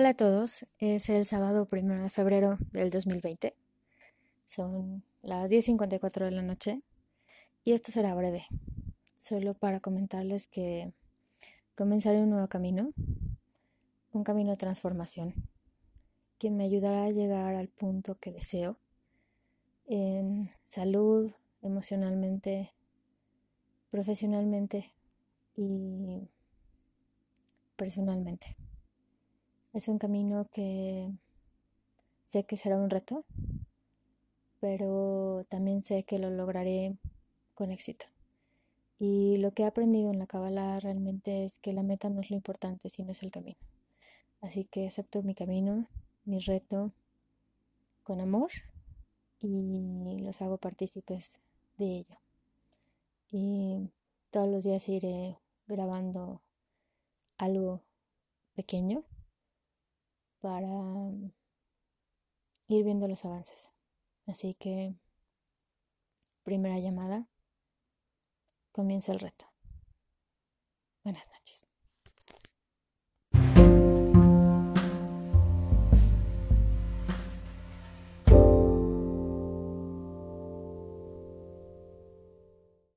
Hola a todos, es el sábado primero de febrero del 2020. Son las 10.54 de la noche y esto será breve, solo para comentarles que comenzaré un nuevo camino, un camino de transformación, que me ayudará a llegar al punto que deseo en salud, emocionalmente, profesionalmente y personalmente. Es un camino que sé que será un reto, pero también sé que lo lograré con éxito. Y lo que he aprendido en la Kabbalah realmente es que la meta no es lo importante, sino es el camino. Así que acepto mi camino, mi reto, con amor y los hago partícipes de ello. Y todos los días iré grabando algo pequeño para ir viendo los avances. Así que, primera llamada, comienza el reto. Buenas noches.